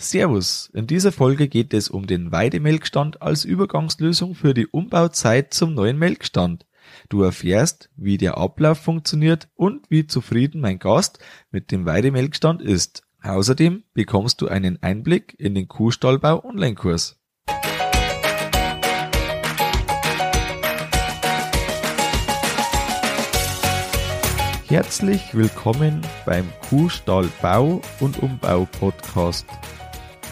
Servus, in dieser Folge geht es um den Weidemelkstand als Übergangslösung für die Umbauzeit zum neuen Melkstand. Du erfährst, wie der Ablauf funktioniert und wie zufrieden mein Gast mit dem Weidemelkstand ist. Außerdem bekommst du einen Einblick in den Kuhstallbau Online-Kurs. Herzlich willkommen beim Kuhstallbau und Umbau Podcast.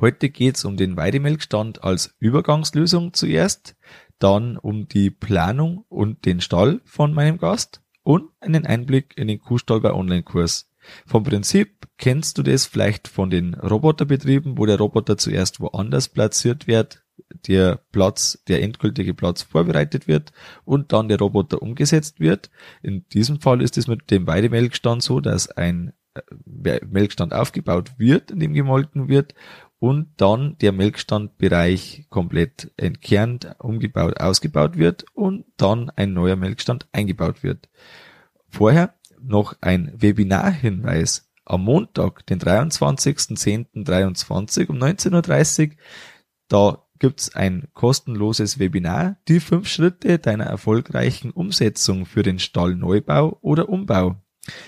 Heute geht's um den Weidemelkstand als Übergangslösung zuerst, dann um die Planung und den Stall von meinem Gast und einen Einblick in den Kuhstall bei Online-Kurs. Vom Prinzip kennst du das vielleicht von den Roboterbetrieben, wo der Roboter zuerst woanders platziert wird, der Platz, der endgültige Platz vorbereitet wird und dann der Roboter umgesetzt wird. In diesem Fall ist es mit dem Weidemelkstand so, dass ein Melkstand aufgebaut wird, in dem gemolken wird und dann der Melkstandbereich komplett entkernt, umgebaut, ausgebaut wird und dann ein neuer Melkstand eingebaut wird. Vorher noch ein Webinarhinweis. Am Montag, den 23.10.23 um 19.30 Uhr, da gibt's ein kostenloses Webinar, die fünf Schritte deiner erfolgreichen Umsetzung für den Stallneubau oder Umbau.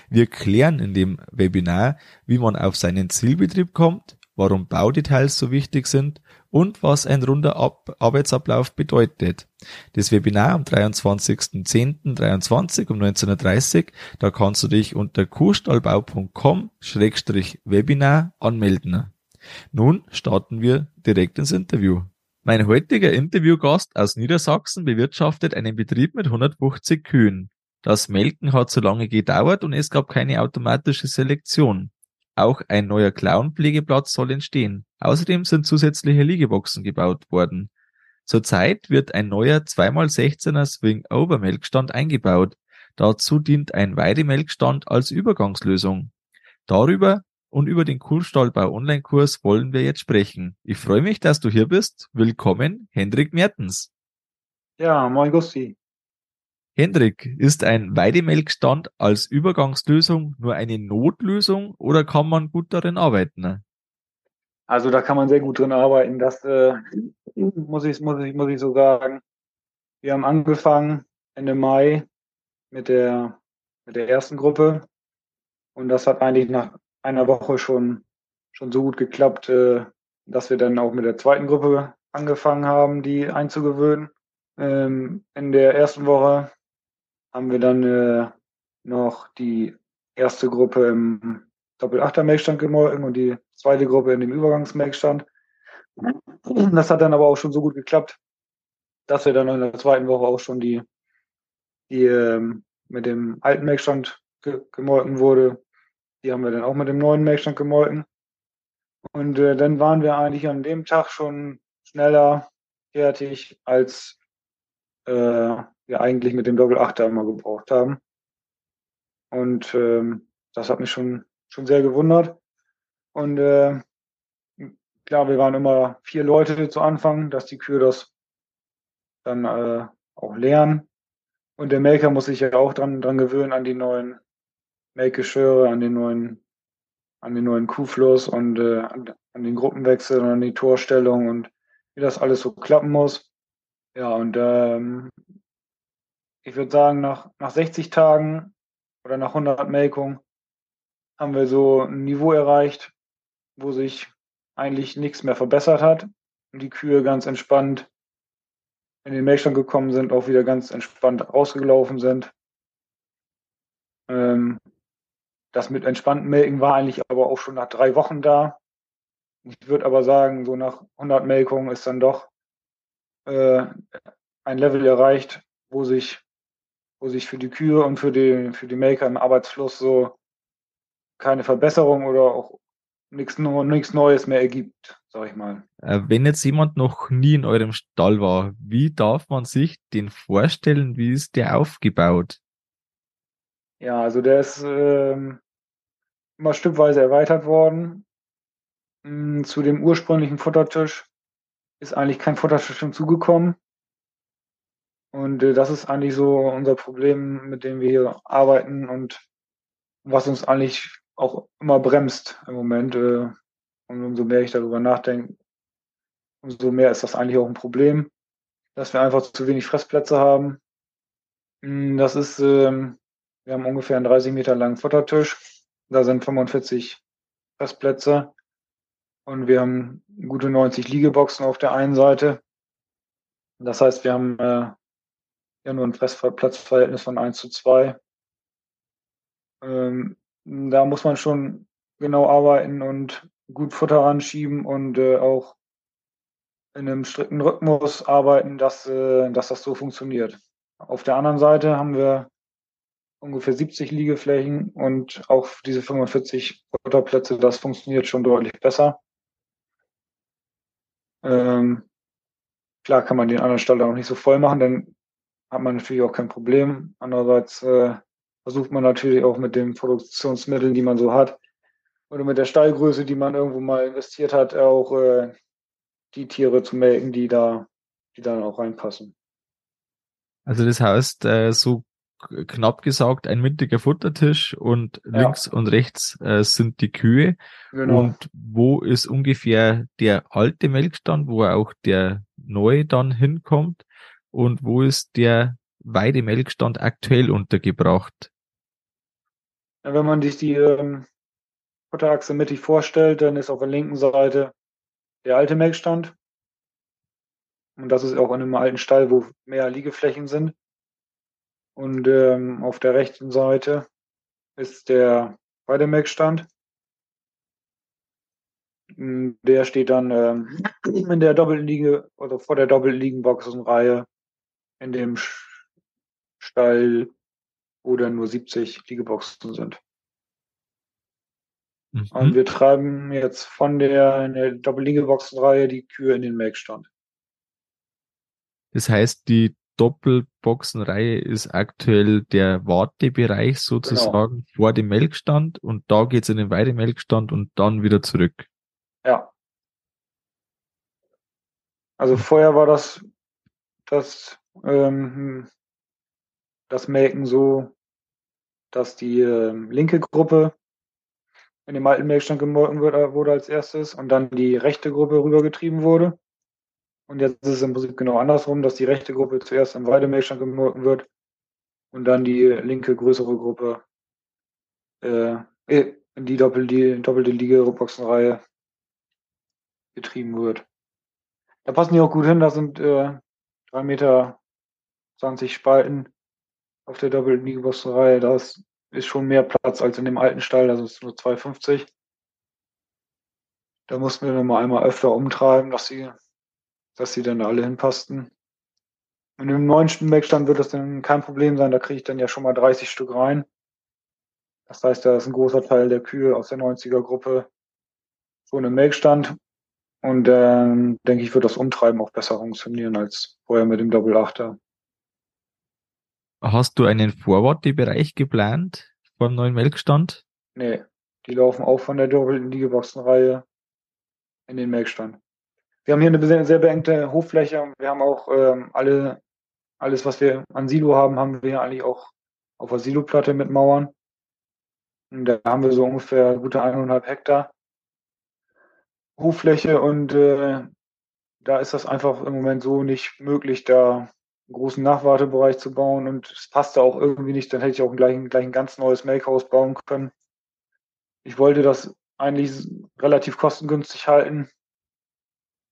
Wir klären in dem Webinar, wie man auf seinen Zielbetrieb kommt, warum Baudetails so wichtig sind und was ein runder Ab Arbeitsablauf bedeutet. Das Webinar am 23.10.23 um 19.30 Uhr, da kannst du dich unter kuhstallbau.com-webinar anmelden. Nun starten wir direkt ins Interview. Mein heutiger Interviewgast aus Niedersachsen bewirtschaftet einen Betrieb mit 150 Kühen. Das Melken hat so lange gedauert und es gab keine automatische Selektion. Auch ein neuer Clown-Pflegeplatz soll entstehen. Außerdem sind zusätzliche Liegeboxen gebaut worden. Zurzeit wird ein neuer 2x16er Swing-Over-Melkstand eingebaut. Dazu dient ein Weidemelkstand als Übergangslösung. Darüber und über den Kuhstallbau Online-Kurs wollen wir jetzt sprechen. Ich freue mich, dass du hier bist. Willkommen, Hendrik Mertens. Ja, moin Gusti. Hendrik, ist ein Weidemelkstand als Übergangslösung nur eine Notlösung oder kann man gut darin arbeiten? Also da kann man sehr gut drin arbeiten. Das äh, muss ich muss ich muss ich so sagen. Wir haben angefangen Ende Mai mit der mit der ersten Gruppe und das hat eigentlich nach einer Woche schon schon so gut geklappt, äh, dass wir dann auch mit der zweiten Gruppe angefangen haben, die einzugewöhnen. Ähm, in der ersten Woche haben wir dann äh, noch die erste Gruppe im Doppel-Achter-Melkstand gemolken und die zweite Gruppe in dem Übergangsmelkstand. Das hat dann aber auch schon so gut geklappt, dass wir dann in der zweiten Woche auch schon die, die ähm, mit dem alten Melkstand ge gemolken wurde. Die haben wir dann auch mit dem neuen Melkstand gemolken. Und äh, dann waren wir eigentlich an dem Tag schon schneller fertig, als äh, wir eigentlich mit dem Doppel-Achter immer gebraucht haben. Und ähm, das hat mich schon, schon sehr gewundert. Und äh, klar, wir waren immer vier Leute zu Anfang, dass die Kühe das dann äh, auch lernen. Und der Melker muss sich ja auch dran, dran gewöhnen an die neuen Melkgeschirre, an den neuen, an den neuen Kuhfluss und äh, an, an den Gruppenwechsel und an die Torstellung und wie das alles so klappen muss. Ja, und ähm, ich würde sagen, nach, nach 60 Tagen oder nach 100 Melkungen haben wir so ein Niveau erreicht, wo sich eigentlich nichts mehr verbessert hat und die Kühe ganz entspannt in den Melkstand gekommen sind, auch wieder ganz entspannt rausgelaufen sind. Ähm, das mit entspannten Melken war eigentlich aber auch schon nach drei Wochen da. Ich würde aber sagen, so nach 100 Melkungen ist dann doch äh, ein Level erreicht, wo sich wo sich für die Kühe und für die, für die Melker im Arbeitsfluss so keine Verbesserung oder auch nichts Neues mehr ergibt, sag ich mal. Äh, wenn jetzt jemand noch nie in eurem Stall war, wie darf man sich den vorstellen? Wie ist der aufgebaut? Ja, also der ist ähm, immer stückweise erweitert worden. Hm, zu dem ursprünglichen Futtertisch ist eigentlich kein Futtertisch hinzugekommen. Und äh, das ist eigentlich so unser Problem, mit dem wir hier arbeiten und was uns eigentlich auch immer bremst im Moment. Äh, und umso mehr ich darüber nachdenke, umso mehr ist das eigentlich auch ein Problem, dass wir einfach zu wenig Fressplätze haben. Hm, das ist, ähm, wir haben ungefähr einen 30 Meter langen Futtertisch. Da sind 45 Fressplätze. Und wir haben gute 90 Liegeboxen auf der einen Seite. Das heißt, wir haben äh, ja nur ein Fressplatzverhältnis von 1 zu 2. Ähm, da muss man schon genau arbeiten und gut Futter ranschieben und äh, auch in einem strikten Rhythmus arbeiten, dass, äh, dass das so funktioniert. Auf der anderen Seite haben wir ungefähr 70 Liegeflächen und auch diese 45 Futterplätze, das funktioniert schon deutlich besser. Ähm, klar kann man den anderen Stall auch nicht so voll machen, dann hat man natürlich auch kein Problem. Andererseits äh, versucht man natürlich auch mit den Produktionsmitteln, die man so hat, oder mit der Stallgröße, die man irgendwo mal investiert hat, auch äh, die Tiere zu melken, die da, die dann auch reinpassen. Also das heißt, äh, so knapp gesagt ein mittiger Futtertisch und ja. links und rechts äh, sind die Kühe. Genau. Und wo ist ungefähr der alte Melkstand, wo auch der neue dann hinkommt? Und wo ist der Weidemelkstand aktuell untergebracht? Ja, wenn man sich die ähm, Futterachse mittig vorstellt, dann ist auf der linken Seite der alte Melkstand. Und das ist auch in einem alten Stall, wo mehr Liegeflächen sind. Und ähm, auf der rechten Seite ist der Weidemelkstand. Der steht dann ähm, in der Doppelliege oder vor der Doppelliegenboxenreihe in dem Stall, wo dann nur 70 Liegeboxen sind. Mhm. Und wir treiben jetzt von der, in der Doppelliegeboxenreihe die Kühe in den Melkstand. Das heißt, die Doppelboxenreihe ist aktuell der Wartebereich sozusagen genau. vor dem Melkstand und da geht's in den Weidemelkstand und dann wieder zurück. Ja. Also vorher war das, das, ähm, das Melken so, dass die äh, linke Gruppe in dem alten Melkstand gemolken wurde, wurde als erstes und dann die rechte Gruppe rübergetrieben wurde. Und jetzt ist es im Prinzip genau andersrum, dass die rechte Gruppe zuerst im Weidemilchstand gemolken wird und dann die linke größere Gruppe äh, in die doppelte, doppelte Liga-Boxenreihe getrieben wird. Da passen die auch gut hin, da sind äh, 3 Meter 20 Spalten auf der doppelten Liga-Boxenreihe. Da ist, schon mehr Platz als in dem alten Stall, das ist nur 2,50. Da mussten wir nochmal einmal öfter umtreiben, dass sie dass sie dann alle hinpassten. Und im neuen Wegstand wird das dann kein Problem sein, da kriege ich dann ja schon mal 30 Stück rein. Das heißt, da ist ein großer Teil der Kühe aus der 90er Gruppe schon im Melkstand. Und dann ähm, denke ich, wird das Umtreiben auch besser funktionieren als vorher mit dem Doppel-Achter. Hast du einen Vorwarte-Bereich geplant vom neuen Melkstand? Nee, die laufen auch von der doppelten Liegeboxenreihe in den Melkstand. Wir haben hier eine sehr beengte Hoffläche. Wir haben auch ähm, alle, alles, was wir an Silo haben, haben wir eigentlich auch auf der Siloplatte mit Mauern. Und da haben wir so ungefähr gute eineinhalb Hektar Hoffläche und äh, da ist das einfach im Moment so nicht möglich, da einen großen Nachwartebereich zu bauen und es passte auch irgendwie nicht, dann hätte ich auch gleich, gleich ein ganz neues Melkhaus bauen können. Ich wollte das eigentlich relativ kostengünstig halten,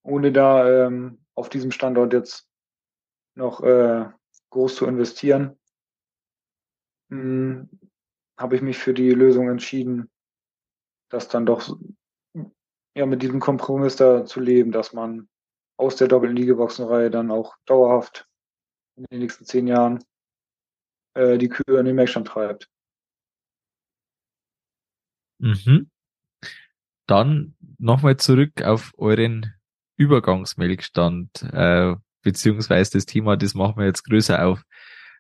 ohne da ähm, auf diesem Standort jetzt noch äh, groß zu investieren, hm, habe ich mich für die Lösung entschieden, das dann doch ja mit diesem Kompromiss da zu leben, dass man aus der doppelten Liegeboxenreihe dann auch dauerhaft in den nächsten zehn Jahren äh, die Kühe in den Melkstand treibt. Mhm. Dann nochmal zurück auf euren Übergangsmelkstand, äh, beziehungsweise das Thema, das machen wir jetzt größer auf.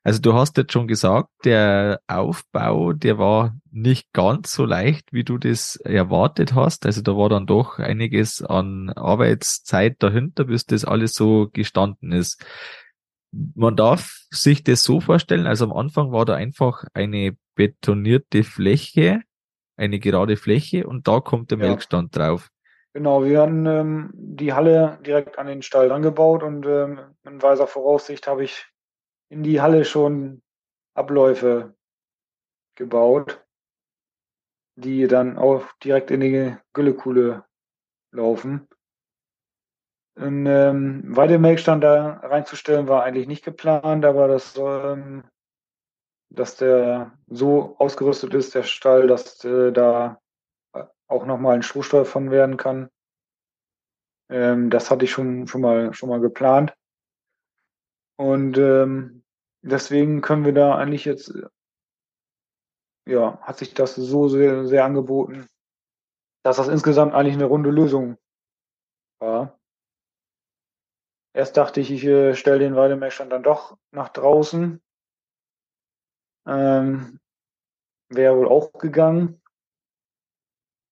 Also du hast jetzt schon gesagt, der Aufbau, der war nicht ganz so leicht, wie du das erwartet hast. Also da war dann doch einiges an Arbeitszeit dahinter, bis das alles so gestanden ist. Man darf sich das so vorstellen, also am Anfang war da einfach eine betonierte Fläche, eine gerade Fläche und da kommt der ja. Melkstand drauf. Genau, wir hatten ähm, die Halle direkt an den Stall angebaut und ähm, in weiser Voraussicht habe ich in die Halle schon Abläufe gebaut, die dann auch direkt in die Güllekuhle laufen. Ein ähm, Weidemelkstand da reinzustellen war eigentlich nicht geplant, aber das, ähm, dass der so ausgerüstet ist, der Stall, dass äh, da auch nochmal ein Strohstall von werden kann. Ähm, das hatte ich schon, schon, mal, schon mal geplant. Und ähm, deswegen können wir da eigentlich jetzt, ja, hat sich das so sehr, sehr angeboten, dass das insgesamt eigentlich eine runde Lösung war. Erst dachte ich, ich äh, stelle den Weidemessstand dann doch nach draußen. Ähm, Wäre wohl auch gegangen.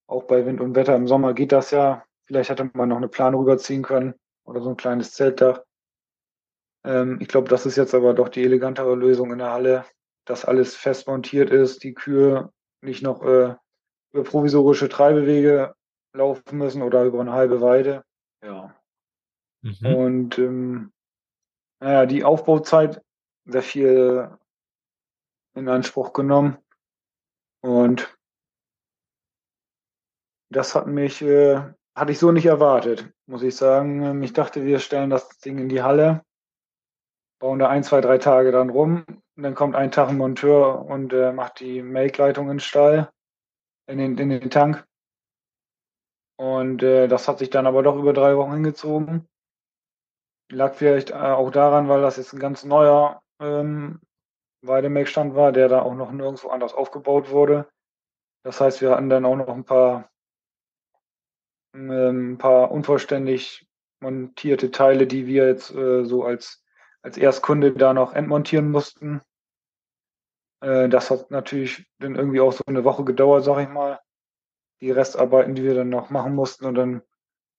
Auch bei Wind und Wetter im Sommer geht das ja. Vielleicht hätte man noch eine Plane rüberziehen können oder so ein kleines Zeltdach. Ähm, ich glaube, das ist jetzt aber doch die elegantere Lösung in der Halle, dass alles fest montiert ist, die Kühe nicht noch äh, über provisorische Treibewege laufen müssen oder über eine halbe Weide. Ja. Mhm. Und ähm, naja, die Aufbauzeit sehr viel in Anspruch genommen. Und das hat mich, äh, hatte ich so nicht erwartet, muss ich sagen. Ähm, ich dachte, wir stellen das Ding in die Halle bauen da ein, zwei, drei Tage dann rum. Und dann kommt ein Tag ein Monteur und äh, macht die Melkleitung in den Stall, in den, in den Tank. Und äh, das hat sich dann aber doch über drei Wochen hingezogen. Lag vielleicht äh, auch daran, weil das jetzt ein ganz neuer ähm, Weidemelkstand war, der da auch noch nirgendwo anders aufgebaut wurde. Das heißt, wir hatten dann auch noch ein paar, ein paar unvollständig montierte Teile, die wir jetzt äh, so als als Erstkunde da noch entmontieren mussten. Äh, das hat natürlich dann irgendwie auch so eine Woche gedauert, sag ich mal. Die Restarbeiten, die wir dann noch machen mussten. Und dann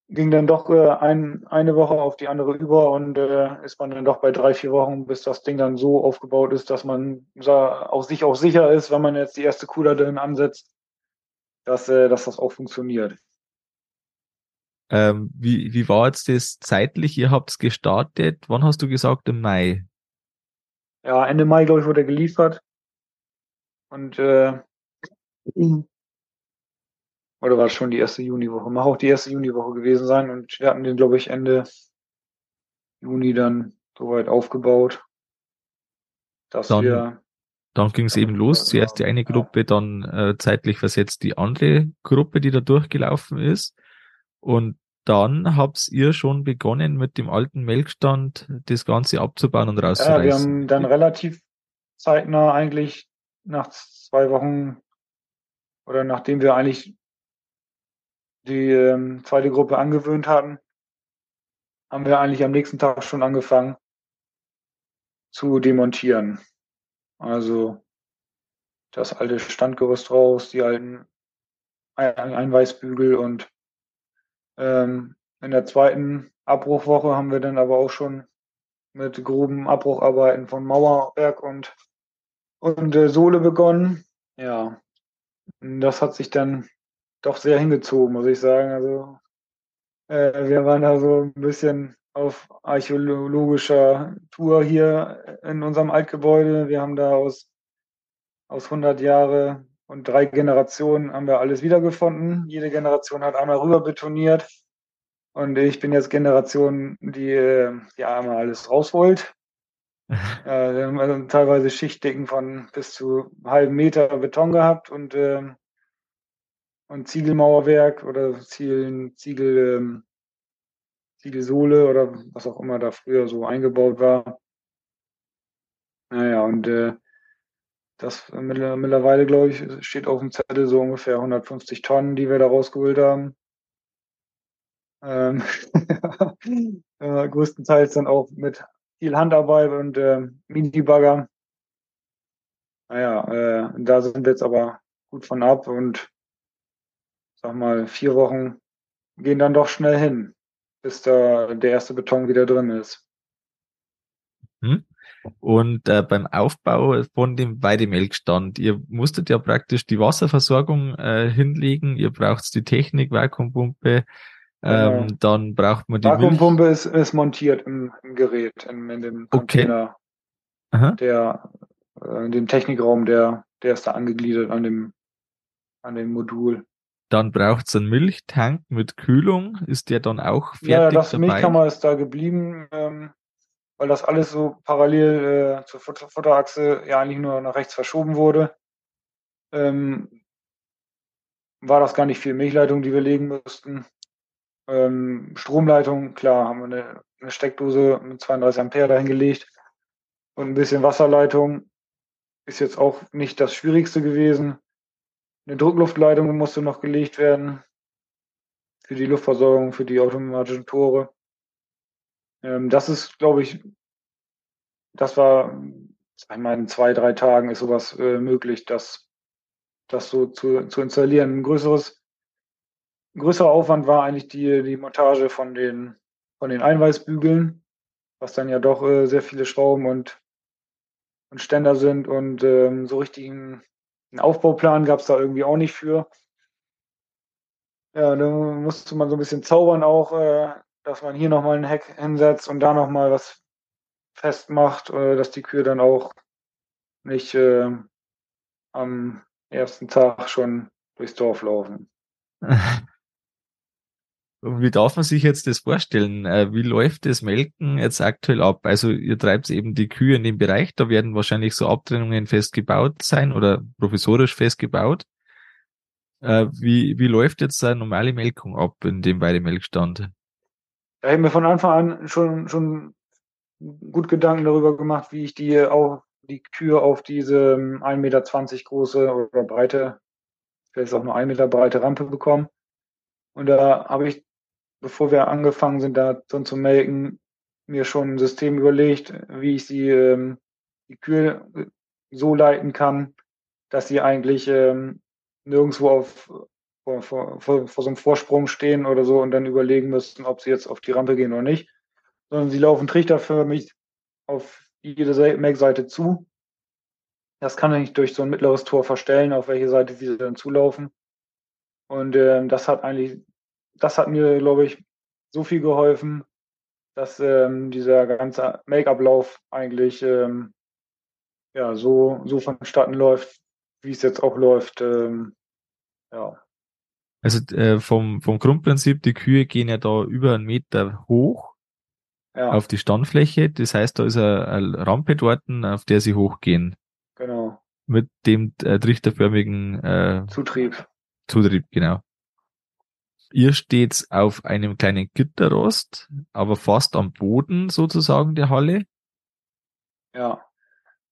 ging dann doch äh, ein, eine Woche auf die andere über und äh, ist man dann doch bei drei, vier Wochen, bis das Ding dann so aufgebaut ist, dass man auch sich auch sicher ist, wenn man jetzt die erste Kuh da drin ansetzt, dass, äh, dass das auch funktioniert. Ähm, wie, wie war jetzt das zeitlich? Ihr habt es gestartet. Wann hast du gesagt? Im Mai? Ja, Ende Mai, glaube ich, wurde er geliefert. Und äh, oder war es schon die erste Juniwoche? Mag auch die erste Juniwoche gewesen sein. Und wir hatten den, glaube ich, Ende Juni dann soweit aufgebaut, dass dann, wir. Dann ging es eben los. Zuerst die eine Gruppe, dann äh, zeitlich versetzt die andere Gruppe, die da durchgelaufen ist. Und dann habt ihr schon begonnen mit dem alten Melkstand das Ganze abzubauen und rauszureißen. Ja, wir haben dann relativ zeitnah eigentlich nach zwei Wochen oder nachdem wir eigentlich die ähm, zweite Gruppe angewöhnt hatten, haben wir eigentlich am nächsten Tag schon angefangen zu demontieren. Also das alte Standgerüst raus, die alten Einweißbügel und ähm, in der zweiten Abbruchwoche haben wir dann aber auch schon mit groben Abbrucharbeiten von Mauerwerk und, und äh, Sohle begonnen. Ja, das hat sich dann doch sehr hingezogen, muss ich sagen. Also äh, wir waren da so ein bisschen auf archäologischer Tour hier in unserem Altgebäude. Wir haben da aus, aus 100 Jahre und drei Generationen haben wir alles wiedergefunden. Jede Generation hat einmal rüber betoniert. Und ich bin jetzt Generation, die ja einmal alles rausholt. äh, wir haben also teilweise Schichtdicken von bis zu einem halben Meter Beton gehabt und, äh, und Ziegelmauerwerk oder Ziegel, Ziegel, ähm, Ziegelsohle oder was auch immer da früher so eingebaut war. Naja, und äh, das mittlerweile, glaube ich, steht auf dem Zettel so ungefähr 150 Tonnen, die wir da rausgeholt haben. Ähm, äh, größtenteils dann auch mit viel Handarbeit und äh, Mini-Bagger. Naja, äh, da sind wir jetzt aber gut von ab und sag mal, vier Wochen gehen dann doch schnell hin, bis da der erste Beton wieder drin ist. Hm. Und äh, beim Aufbau von dem Weidemelkstand, ihr musstet ja praktisch die Wasserversorgung äh, hinlegen, ihr braucht die Technik, Vakuumpumpe, ähm, genau. dann braucht man die Vakuumpumpe ist, ist montiert im, im Gerät, in, in dem Container, okay. der, äh, in dem Technikraum, der, der ist da angegliedert an dem, an dem Modul. Dann braucht es einen Milchtank mit Kühlung. Ist der dann auch fertig? Ja, das dabei? Milchkammer ist da geblieben. Ähm, weil das alles so parallel äh, zur Futter Futterachse ja eigentlich nur nach rechts verschoben wurde, ähm, war das gar nicht viel Milchleitung, die wir legen mussten. Ähm, Stromleitung, klar, haben wir eine, eine, Steckdose mit 32 Ampere dahingelegt und ein bisschen Wasserleitung ist jetzt auch nicht das Schwierigste gewesen. Eine Druckluftleitung musste noch gelegt werden für die Luftversorgung, für die automatischen Tore. Ähm, das ist, glaube ich, das war, einmal in zwei, drei Tagen ist sowas äh, möglich, das, das so zu, zu installieren. Ein größeres, größerer Aufwand war eigentlich die, die Montage von den, von den Einweisbügeln, was dann ja doch äh, sehr viele Schrauben und, und Ständer sind und ähm, so richtig einen, einen Aufbauplan gab es da irgendwie auch nicht für. Ja, da musste man so ein bisschen zaubern auch, äh, dass man hier nochmal ein Heck hinsetzt und da nochmal was festmacht, äh, dass die Kühe dann auch nicht äh, am ersten Tag schon durchs Dorf laufen. Wie darf man sich jetzt das vorstellen? Äh, wie läuft das Melken jetzt aktuell ab? Also ihr treibt eben die Kühe in dem Bereich, da werden wahrscheinlich so Abtrennungen festgebaut sein oder provisorisch festgebaut. Äh, wie, wie läuft jetzt eine normale Melkung ab in dem Weidemelkstand? Da habe ich mir von Anfang an schon, schon gut Gedanken darüber gemacht, wie ich die auf die Kühe auf diese 1,20 ähm, Meter große oder breite, vielleicht auch nur 1 Meter breite Rampe bekomme. Und da habe ich, bevor wir angefangen sind, da drin zu melken, mir schon ein System überlegt, wie ich sie, ähm, die Kühe so leiten kann, dass sie eigentlich ähm, nirgendwo auf vor, vor, vor, so einem Vorsprung stehen oder so und dann überlegen müssen, ob sie jetzt auf die Rampe gehen oder nicht, sondern sie laufen trichterförmig auf jede Make-Seite zu. Das kann ich durch so ein mittleres Tor verstellen, auf welche Seite sie dann zulaufen. Und ähm, das hat eigentlich, das hat mir, glaube ich, so viel geholfen, dass ähm, dieser ganze Make-up-Lauf eigentlich ähm, ja, so, so vonstatten läuft, wie es jetzt auch läuft. Ähm, ja. Also äh, vom, vom Grundprinzip, die Kühe gehen ja da über einen Meter hoch ja. auf die Standfläche. Das heißt, da ist eine, eine Rampe dort, auf der sie hochgehen. Genau. Mit dem äh, trichterförmigen äh, Zutrieb. Zutrieb, genau. Ihr steht auf einem kleinen Gitterrost, aber fast am Boden sozusagen der Halle. Ja.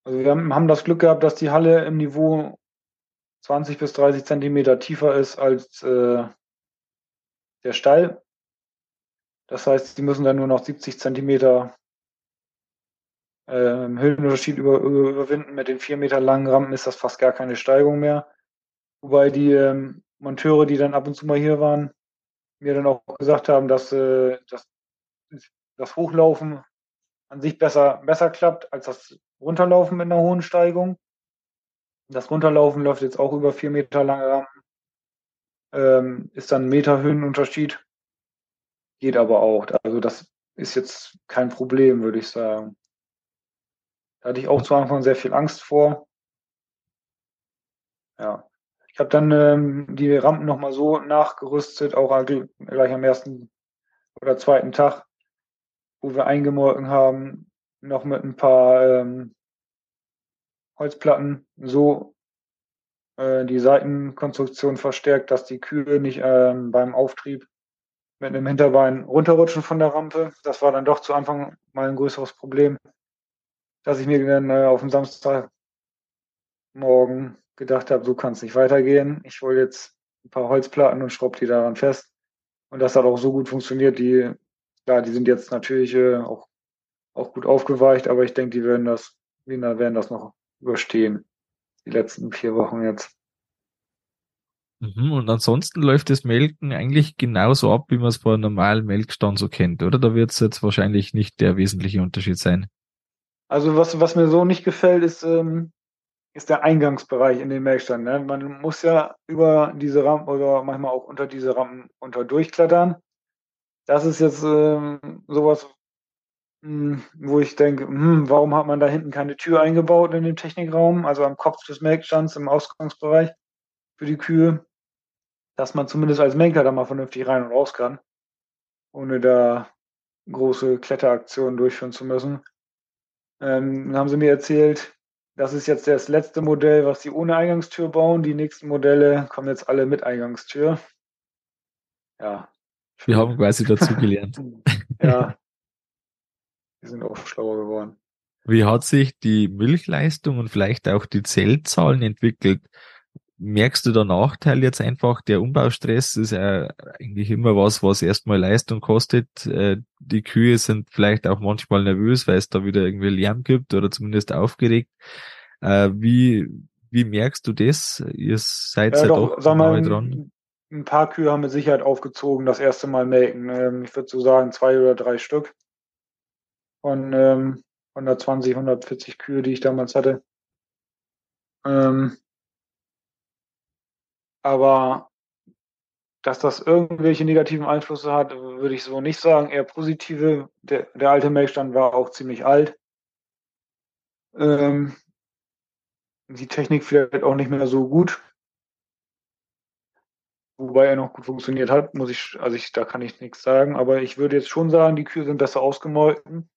Also wir haben das Glück gehabt, dass die Halle im Niveau 20 bis 30 Zentimeter tiefer ist als äh, der Stall. Das heißt, die müssen dann nur noch 70 Zentimeter äh, Höhenunterschied über, überwinden. Mit den vier Meter langen Rampen ist das fast gar keine Steigung mehr. Wobei die ähm, Monteure, die dann ab und zu mal hier waren, mir dann auch gesagt haben, dass, äh, dass das Hochlaufen an sich besser, besser klappt als das Runterlaufen mit einer hohen Steigung. Das Runterlaufen läuft jetzt auch über vier Meter lange Rampen. Ähm, ist dann ein Meter Höhenunterschied. Geht aber auch. Also das ist jetzt kein Problem, würde ich sagen. Da hatte ich auch zu Anfang sehr viel Angst vor. Ja. Ich habe dann ähm, die Rampen nochmal so nachgerüstet, auch gleich am ersten oder zweiten Tag, wo wir eingemolken haben, noch mit ein paar ähm, Holzplatten so äh, die Seitenkonstruktion verstärkt, dass die Kühe nicht ähm, beim Auftrieb mit einem Hinterbein runterrutschen von der Rampe. Das war dann doch zu Anfang mal ein größeres Problem, dass ich mir dann äh, auf dem Samstag Morgen gedacht habe, so kann es nicht weitergehen. Ich hole jetzt ein paar Holzplatten und schraube die daran fest. Und das hat auch so gut funktioniert. Die, klar, die sind jetzt natürlich äh, auch, auch gut aufgeweicht, aber ich denke, die werden das, Wiener werden das noch überstehen. Die letzten vier Wochen jetzt. Mhm, und ansonsten läuft das Melken eigentlich genauso ab, wie man es bei einem normalen Melkstand so kennt, oder? Da wird es jetzt wahrscheinlich nicht der wesentliche Unterschied sein. Also was, was mir so nicht gefällt, ist, ähm, ist der Eingangsbereich in den Melkstand. Ne? Man muss ja über diese Rampen oder manchmal auch unter diese Rampen unter durchklettern. Das ist jetzt ähm, sowas, wo ich denke, hm, warum hat man da hinten keine Tür eingebaut in dem Technikraum, also am Kopf des Melkstands im Ausgangsbereich für die Kühe, dass man zumindest als Melker da mal vernünftig rein und raus kann, ohne da große Kletteraktionen durchführen zu müssen. Ähm, dann haben sie mir erzählt, das ist jetzt das letzte Modell, was sie ohne Eingangstür bauen. Die nächsten Modelle kommen jetzt alle mit Eingangstür. Ja. Wir haben quasi dazu gelernt. ja. Wir sind auch schlauer geworden. Wie hat sich die Milchleistung und vielleicht auch die Zellzahlen entwickelt? Merkst du da Nachteil jetzt einfach? Der Umbaustress ist ja eigentlich immer was, was erstmal Leistung kostet. Äh, die Kühe sind vielleicht auch manchmal nervös, weil es da wieder irgendwie Lärm gibt oder zumindest aufgeregt. Äh, wie, wie merkst du das? Ihr seid ja, ja doch, doch nahe dran. Ein paar Kühe haben mit Sicherheit aufgezogen, das erste Mal melken. Ähm, ich würde so sagen, zwei oder drei Stück von ähm, 120, 140 Kühe, die ich damals hatte. Ähm, aber dass das irgendwelche negativen Einflüsse hat, würde ich so nicht sagen. Eher positive. Der, der alte Melkstand war auch ziemlich alt. Ähm, die Technik vielleicht auch nicht mehr so gut. Wobei er noch gut funktioniert hat, muss ich, also ich, da kann ich nichts sagen. Aber ich würde jetzt schon sagen, die Kühe sind besser ausgemolken.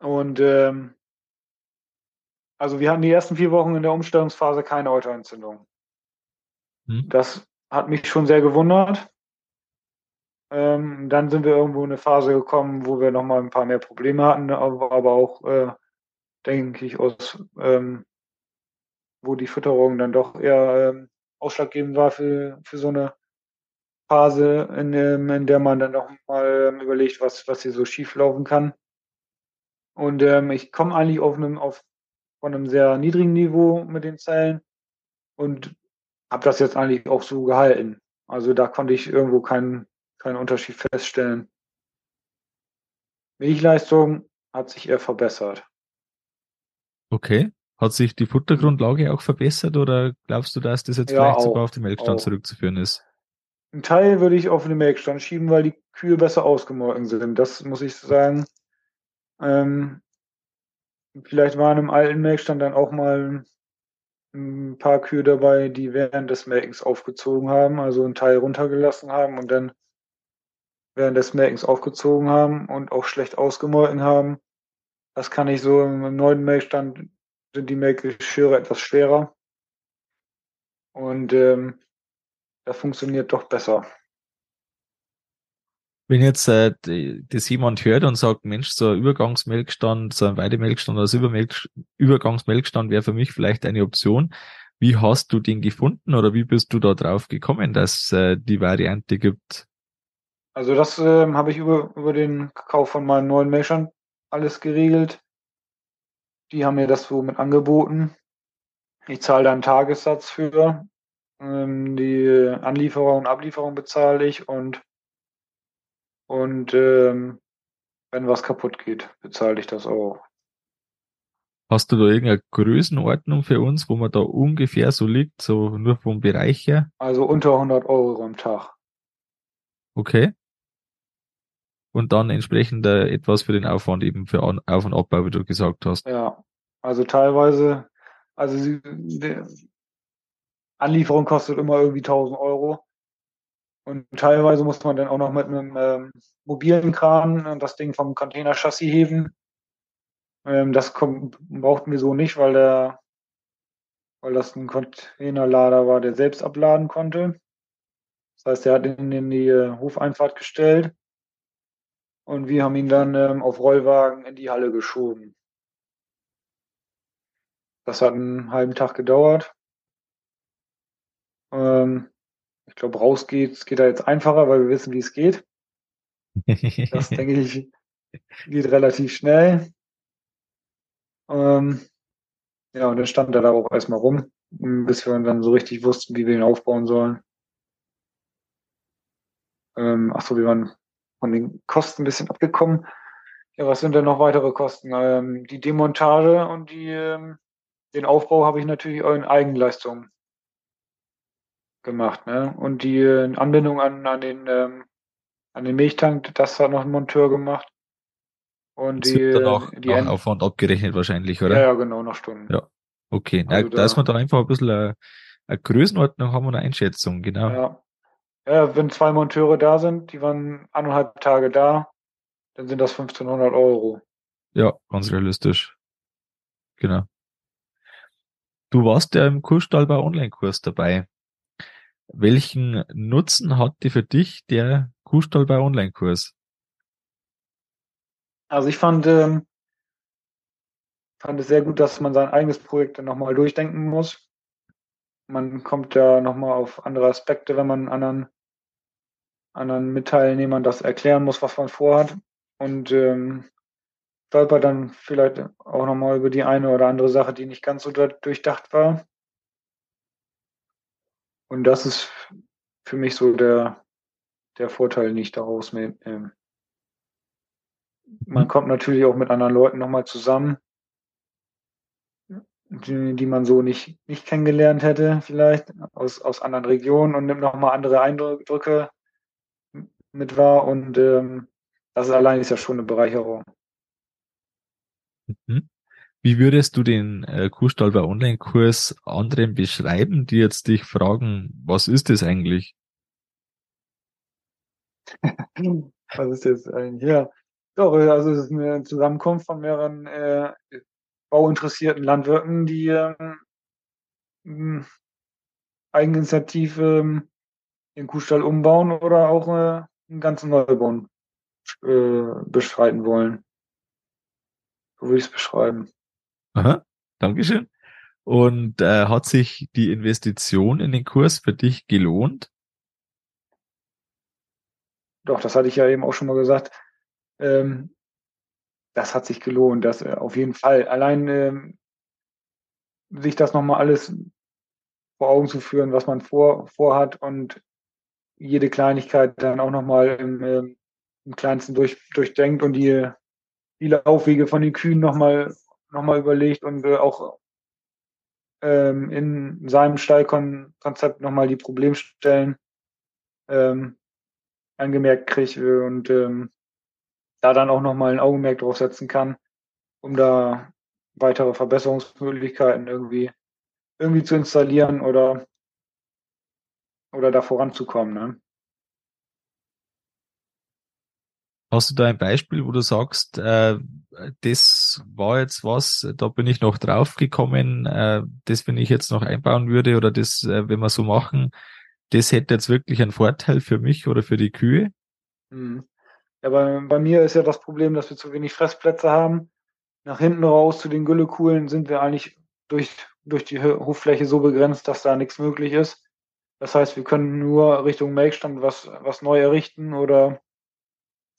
Und ähm, also wir hatten die ersten vier Wochen in der Umstellungsphase keine Autoentzündung. Hm. Das hat mich schon sehr gewundert. Ähm, dann sind wir irgendwo in eine Phase gekommen, wo wir nochmal ein paar mehr Probleme hatten, aber, aber auch, äh, denke ich, aus, ähm, wo die Fütterung dann doch eher ähm, ausschlaggebend war für, für so eine Phase, in, in der man dann noch mal ähm, überlegt, was, was hier so schief laufen kann. Und ähm, ich komme eigentlich auf einem, auf, von einem sehr niedrigen Niveau mit den Zellen und habe das jetzt eigentlich auch so gehalten. Also da konnte ich irgendwo keinen, keinen Unterschied feststellen. Milchleistung hat sich eher verbessert. Okay. Hat sich die Futtergrundlage auch verbessert oder glaubst du, dass das jetzt ja, vielleicht auch, sogar auf den Melkstand auch. zurückzuführen ist? Ein Teil würde ich auf den Melkstand schieben, weil die Kühe besser ausgemolken sind. Das muss ich sagen. Ähm, vielleicht waren im alten Melkstand dann auch mal ein paar Kühe dabei, die während des Melkens aufgezogen haben, also einen Teil runtergelassen haben und dann während des Melkens aufgezogen haben und auch schlecht ausgemolken haben. Das kann ich so im neuen Melkstand sind die Melkgeschirre etwas schwerer. Und ähm, das funktioniert doch besser. Wenn jetzt äh, das jemand hört und sagt, Mensch, so ein Übergangsmelkstand, so ein Weidemelkstand oder so Übermelk Übergangsmelkstand wäre für mich vielleicht eine Option. Wie hast du den gefunden oder wie bist du da drauf gekommen, dass äh, die Variante gibt? Also das äh, habe ich über, über den Kauf von meinem neuen Melkstand alles geregelt. Die haben mir das so mit angeboten. Ich zahle da einen Tagessatz für. Ähm, die Anlieferung und Ablieferung bezahle ich und und ähm, wenn was kaputt geht, bezahle ich das auch. Hast du da irgendeine Größenordnung für uns, wo man da ungefähr so liegt, so nur vom Bereich her? Also unter 100 Euro am Tag. Okay. Und dann entsprechend äh, etwas für den Aufwand eben für Auf- und Abbau, wie du gesagt hast. Ja, also teilweise, also die Anlieferung kostet immer irgendwie 1000 Euro. Und teilweise muss man dann auch noch mit einem ähm, mobilen Kran das Ding vom Containerchassis heben. Ähm, das brauchten wir so nicht, weil der, weil das ein Containerlader war, der selbst abladen konnte. Das heißt, er hat ihn in die äh, Hofeinfahrt gestellt und wir haben ihn dann ähm, auf Rollwagen in die Halle geschoben. Das hat einen halben Tag gedauert. Ähm, ich glaube, raus geht, geht da jetzt einfacher, weil wir wissen, wie es geht. Das denke ich geht relativ schnell. Ähm, ja, und dann stand er da auch erstmal rum, bis wir dann so richtig wussten, wie wir ihn aufbauen sollen. Ähm, ach so, wir waren von den Kosten ein bisschen abgekommen. Ja, was sind denn noch weitere Kosten? Ähm, die Demontage und die, ähm, den Aufbau habe ich natürlich in Eigenleistung gemacht. Ne? Und die äh, Anbindung an, an, den, ähm, an den Milchtank, das hat noch ein Monteur gemacht. Und das die, wird dann auch die nach Aufwand abgerechnet wahrscheinlich, oder? Ja, ja, genau, nach Stunden. Ja, okay. Also da, da ist man dann einfach ein bisschen eine, eine Größenordnung haben und eine Einschätzung, genau. Ja. ja, wenn zwei Monteure da sind, die waren anderthalb Tage da, dann sind das 1500 Euro. Ja, ganz realistisch. Genau. Du warst ja im Kursstallbau Online-Kurs dabei. Welchen Nutzen hatte für dich der Kuhstallbau Online-Kurs? Also ich fand, ähm, fand es sehr gut, dass man sein eigenes Projekt dann nochmal durchdenken muss. Man kommt ja nochmal auf andere Aspekte, wenn man anderen, anderen Mitteilnehmern das erklären muss, was man vorhat. Und ähm, stolpert dann vielleicht auch nochmal über die eine oder andere Sache, die nicht ganz so durchdacht war. Und das ist für mich so der, der Vorteil, den ich daraus mitnehme. Man mhm. kommt natürlich auch mit anderen Leuten nochmal zusammen, die, die man so nicht, nicht kennengelernt hätte, vielleicht aus, aus anderen Regionen und nimmt nochmal andere Eindrücke mit wahr. Und ähm, das allein ist ja schon eine Bereicherung. Mhm. Wie würdest du den äh, Kuhstallbau Online-Kurs anderen beschreiben, die jetzt dich fragen, was ist das eigentlich? was ist das eigentlich? Ja, doch, also es ist eine Zusammenkunft von mehreren äh, bauinteressierten Landwirten, die äh, Eigeninitiative ähm, den Kuhstall umbauen oder auch äh, einen ganzen Neubau äh, beschreiten wollen. So würde ich es beschreiben. Aha, Dankeschön. Und äh, hat sich die Investition in den Kurs für dich gelohnt? Doch, das hatte ich ja eben auch schon mal gesagt. Ähm, das hat sich gelohnt, das äh, auf jeden Fall. Allein ähm, sich das nochmal alles vor Augen zu führen, was man vor, vorhat und jede Kleinigkeit dann auch nochmal im, ähm, im kleinsten durch, durchdenkt und die, die Laufwege von den Kühen nochmal nochmal überlegt und äh, auch ähm, in seinem Stallkonzept nochmal die Problemstellen ähm, angemerkt kriege und ähm, da dann auch nochmal ein Augenmerk drauf setzen kann, um da weitere Verbesserungsmöglichkeiten irgendwie, irgendwie zu installieren oder, oder da voranzukommen. Ne? Hast du da ein Beispiel, wo du sagst, äh, das war jetzt was, da bin ich noch draufgekommen, äh, das, wenn ich jetzt noch einbauen würde oder das, äh, wenn wir so machen, das hätte jetzt wirklich einen Vorteil für mich oder für die Kühe? Mhm. Ja, bei, bei mir ist ja das Problem, dass wir zu wenig Fressplätze haben. Nach hinten raus zu den Güllekuhlen sind wir eigentlich durch, durch die Hoffläche so begrenzt, dass da nichts möglich ist. Das heißt, wir können nur Richtung Melkstand was, was neu errichten oder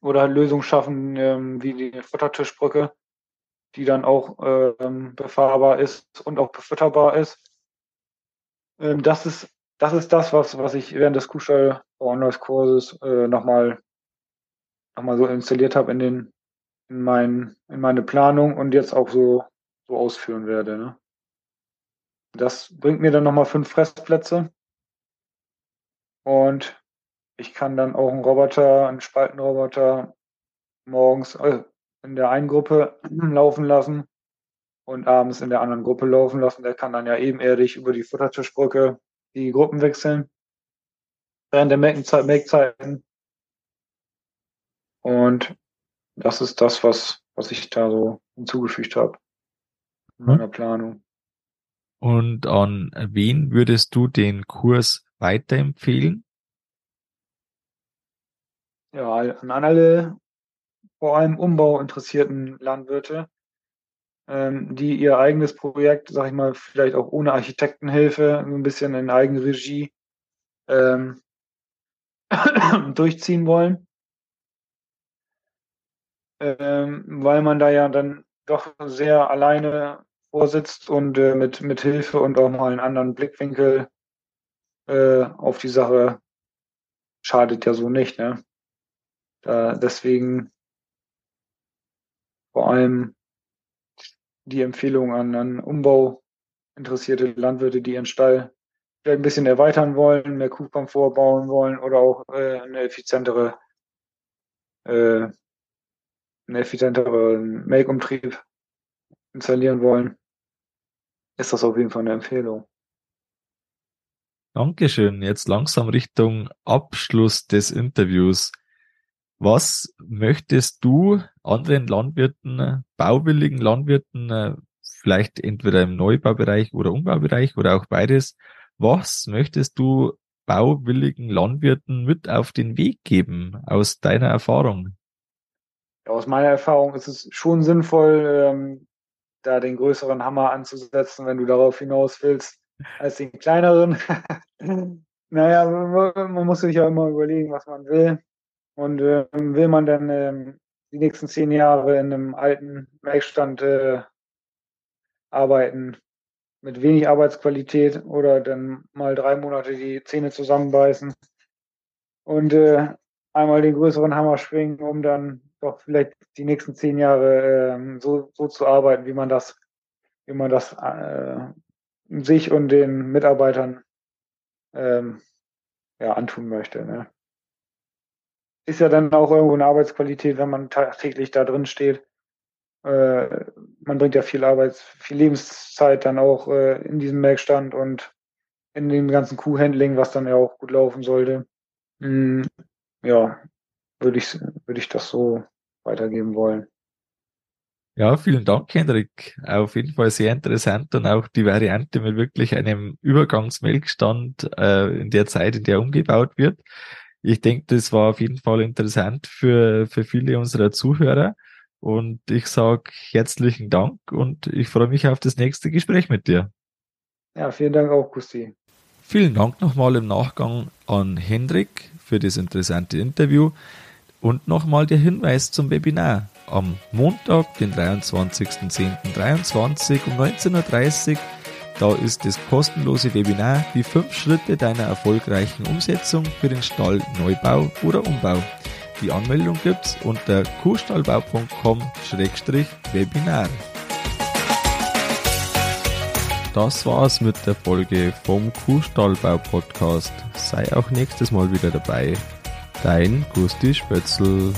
oder halt Lösungen schaffen, ähm, wie die Futtertischbrücke, die dann auch ähm, befahrbar ist und auch befütterbar ist. Ähm, das ist das ist das, was, was ich während des Kuhstall Online-Kurses äh, nochmal noch mal so installiert habe in in, mein, in meine Planung und jetzt auch so, so ausführen werde. Ne? Das bringt mir dann nochmal fünf Fressplätze. Und ich kann dann auch einen Roboter, einen Spaltenroboter morgens äh, in der einen Gruppe laufen lassen und abends in der anderen Gruppe laufen lassen. Der kann dann ja ebenerdig über die Futtertischbrücke die Gruppen wechseln während der Melkzeiten. Und das ist das, was, was ich da so hinzugefügt habe in hm. meiner Planung. Und an wen würdest du den Kurs weiterempfehlen? ja, an alle vor allem Umbau interessierten Landwirte. ähm, die ihr eigenes Projekt, sag ich mal, vielleicht auch ohne Architektenhilfe, ein bisschen in Eigenregie ähm, durchziehen wollen. Ähm, weil man da ja dann doch sehr alleine vorsitzt und äh, mit, mit Hilfe und auch mal einen anderen Blickwinkel äh, auf die Sache schadet ja so nicht. Ne? Da, deswegen vor allem die Empfehlung an, an Umbau interessierte Landwirte, die ihren Stall ein bisschen erweitern wollen, mehr Kuhkomfort bauen wollen oder auch äh, eine effizientere, äh, einen effizienteren Melkumtrieb installieren wollen, ist das auf jeden Fall eine Empfehlung. Dankeschön. Jetzt langsam Richtung Abschluss des Interviews. Was möchtest du anderen Landwirten, bauwilligen Landwirten, äh, vielleicht entweder im Neubaubereich oder Umbaubereich oder auch beides, was möchtest du bauwilligen Landwirten mit auf den Weg geben aus deiner Erfahrung? aus meiner Erfahrung ist es schon sinnvoll, ähm, da den größeren Hammer anzusetzen, wenn du darauf hinaus willst, als den kleineren. naja, man muss sich ja immer überlegen, was man will. Und äh, will man dann äh, die nächsten zehn Jahre in einem alten Werkstand äh, arbeiten mit wenig Arbeitsqualität oder dann mal drei Monate die Zähne zusammenbeißen und äh, einmal den größeren Hammer schwingen, um dann doch vielleicht die nächsten zehn Jahre äh, so, so zu arbeiten, wie man das, wie man das äh, sich und den Mitarbeitern ähm, ja, antun möchte. Ne? Ist ja dann auch irgendwo eine Arbeitsqualität, wenn man tagtäglich da drin steht. Äh, man bringt ja viel Arbeits-, viel Lebenszeit dann auch äh, in diesem Melkstand und in dem ganzen Kuhhandling, was dann ja auch gut laufen sollte. Mm, ja, würde ich, würde ich das so weitergeben wollen. Ja, vielen Dank, Hendrik. Auf jeden Fall sehr interessant und auch die Variante mit wirklich einem Übergangsmelkstand äh, in der Zeit, in der umgebaut wird. Ich denke, das war auf jeden Fall interessant für, für viele unserer Zuhörer. Und ich sage herzlichen Dank und ich freue mich auf das nächste Gespräch mit dir. Ja, vielen Dank auch, Gusti. Vielen Dank nochmal im Nachgang an Hendrik für das interessante Interview und nochmal der Hinweis zum Webinar am Montag, den 23.10.23 um 19.30 Uhr. Da ist das kostenlose Webinar die fünf Schritte deiner erfolgreichen Umsetzung für den Stall Neubau oder Umbau. Die Anmeldung gibt's unter kuhstallbau.com-webinar. Das war's mit der Folge vom Kuhstallbau Podcast. Sei auch nächstes Mal wieder dabei. Dein Gusti Spötzl.